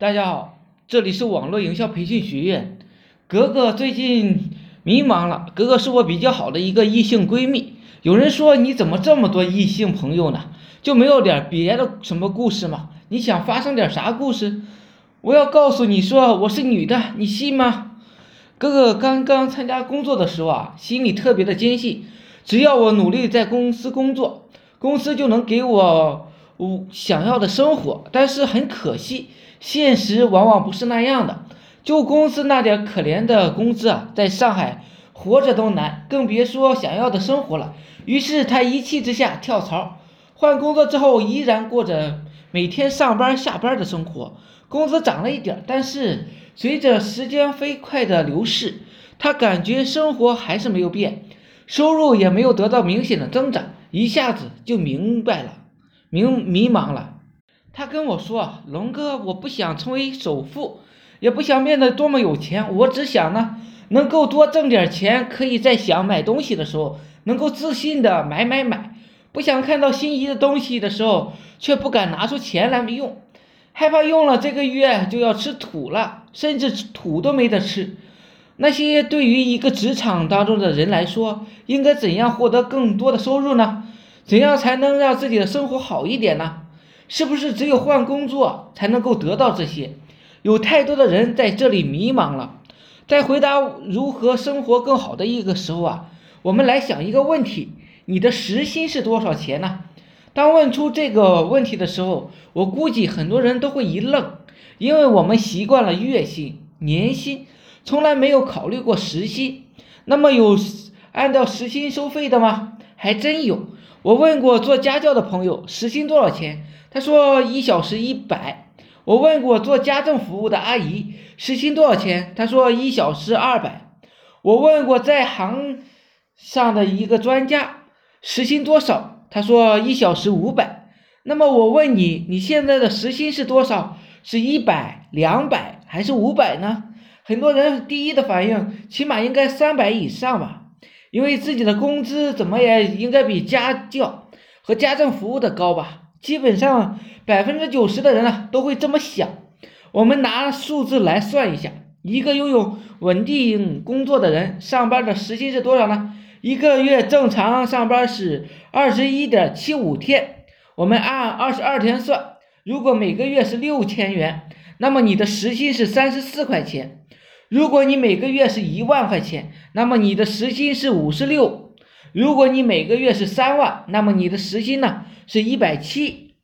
大家好，这里是网络营销培训学院。格格最近迷茫了。格格是我比较好的一个异性闺蜜。有人说你怎么这么多异性朋友呢？就没有点别的什么故事吗？你想发生点啥故事？我要告诉你说我是女的，你信吗？格格刚刚参加工作的时候啊，心里特别的坚信，只要我努力在公司工作，公司就能给我我想要的生活。但是很可惜。现实往往不是那样的，就公司那点可怜的工资啊，在上海活着都难，更别说想要的生活了。于是他一气之下跳槽，换工作之后依然过着每天上班下班的生活，工资涨了一点，但是随着时间飞快的流逝，他感觉生活还是没有变，收入也没有得到明显的增长，一下子就明白了，明迷茫了。他跟我说：“龙哥，我不想成为首富，也不想变得多么有钱，我只想呢，能够多挣点钱，可以在想买东西的时候，能够自信的买买买，不想看到心仪的东西的时候，却不敢拿出钱来用，害怕用了这个月就要吃土了，甚至土都没得吃。那些对于一个职场当中的人来说，应该怎样获得更多的收入呢？怎样才能让自己的生活好一点呢？”是不是只有换工作才能够得到这些？有太多的人在这里迷茫了。在回答如何生活更好的一个时候啊，我们来想一个问题：你的时薪是多少钱呢？当问出这个问题的时候，我估计很多人都会一愣，因为我们习惯了月薪、年薪，从来没有考虑过时薪。那么有按照时薪收费的吗？还真有。我问过做家教的朋友，时薪多少钱？他说一小时一百。我问过做家政服务的阿姨，时薪多少钱？她说一小时二百。我问过在行上的一个专家，时薪多少？他说一小时五百。那么我问你，你现在的时薪是多少？是一百、两百还是五百呢？很多人第一的反应，起码应该三百以上吧，因为自己的工资怎么也应该比家教和家政服务的高吧。基本上百分之九十的人呢都会这么想。我们拿数字来算一下，一个拥有稳定工作的人上班的时薪是多少呢？一个月正常上班是二十一点七五天，我们按二十二天算，如果每个月是六千元，那么你的时薪是三十四块钱。如果你每个月是一万块钱，那么你的时薪是五十六。如果你每个月是三万，那么你的时薪呢？是一百七。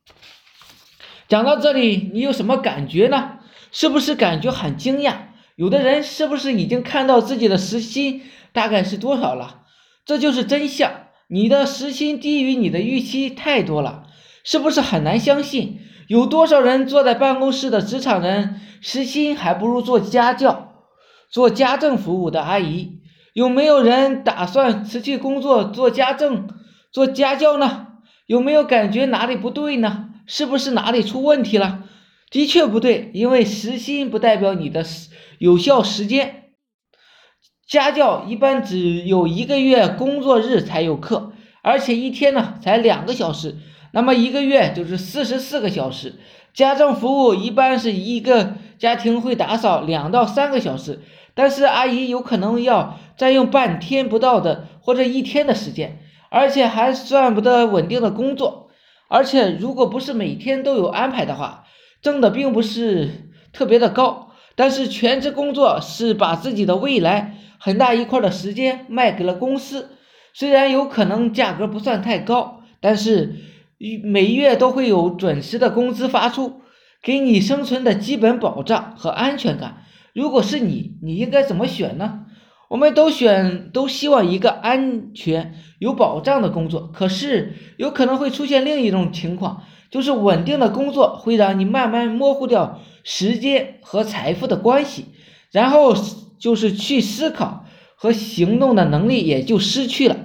讲到这里，你有什么感觉呢？是不是感觉很惊讶？有的人是不是已经看到自己的时薪大概是多少了？这就是真相。你的时薪低于你的预期太多了，是不是很难相信？有多少人坐在办公室的职场人，时薪还不如做家教、做家政服务的阿姨？有没有人打算辞去工作做家政、做家教呢？有没有感觉哪里不对呢？是不是哪里出问题了？的确不对，因为时薪不代表你的有效时间。家教一般只有一个月工作日才有课，而且一天呢才两个小时，那么一个月就是四十四个小时。家政服务一般是一个家庭会打扫两到三个小时，但是阿姨有可能要占用半天不到的或者一天的时间。而且还算不得稳定的工作，而且如果不是每天都有安排的话，挣的并不是特别的高。但是全职工作是把自己的未来很大一块的时间卖给了公司，虽然有可能价格不算太高，但是每月都会有准时的工资发出，给你生存的基本保障和安全感。如果是你，你应该怎么选呢？我们都选，都希望一个安全、有保障的工作。可是，有可能会出现另一种情况，就是稳定的工作会让你慢慢模糊掉时间和财富的关系，然后就是去思考和行动的能力也就失去了。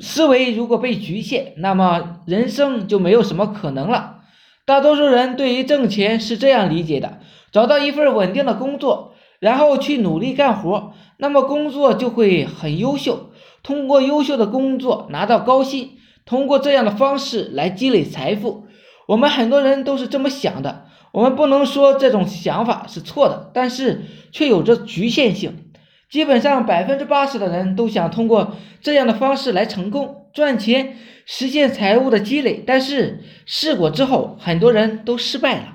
思维如果被局限，那么人生就没有什么可能了。大多数人对于挣钱是这样理解的：找到一份稳定的工作。然后去努力干活，那么工作就会很优秀。通过优秀的工作拿到高薪，通过这样的方式来积累财富。我们很多人都是这么想的。我们不能说这种想法是错的，但是却有着局限性。基本上百分之八十的人都想通过这样的方式来成功赚钱，实现财务的积累。但是试过之后，很多人都失败了，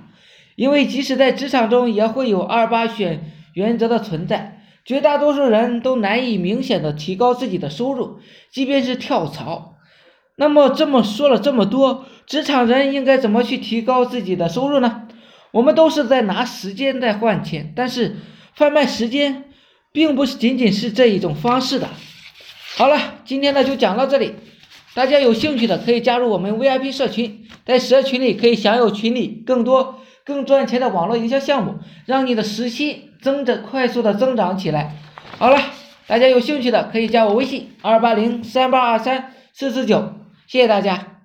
因为即使在职场中，也会有二八选原则的存在。绝大多数人都难以明显的提高自己的收入，即便是跳槽。那么这么说了这么多，职场人应该怎么去提高自己的收入呢？我们都是在拿时间在换钱，但是贩卖时间，并不是仅仅是这一种方式的。好了，今天呢就讲到这里，大家有兴趣的可以加入我们 VIP 社群，在社群里可以享有群里更多更赚钱的网络营销项目，让你的时薪增长快速的增长起来。好了，大家有兴趣的可以加我微信二八零三八二三四四九。谢谢大家。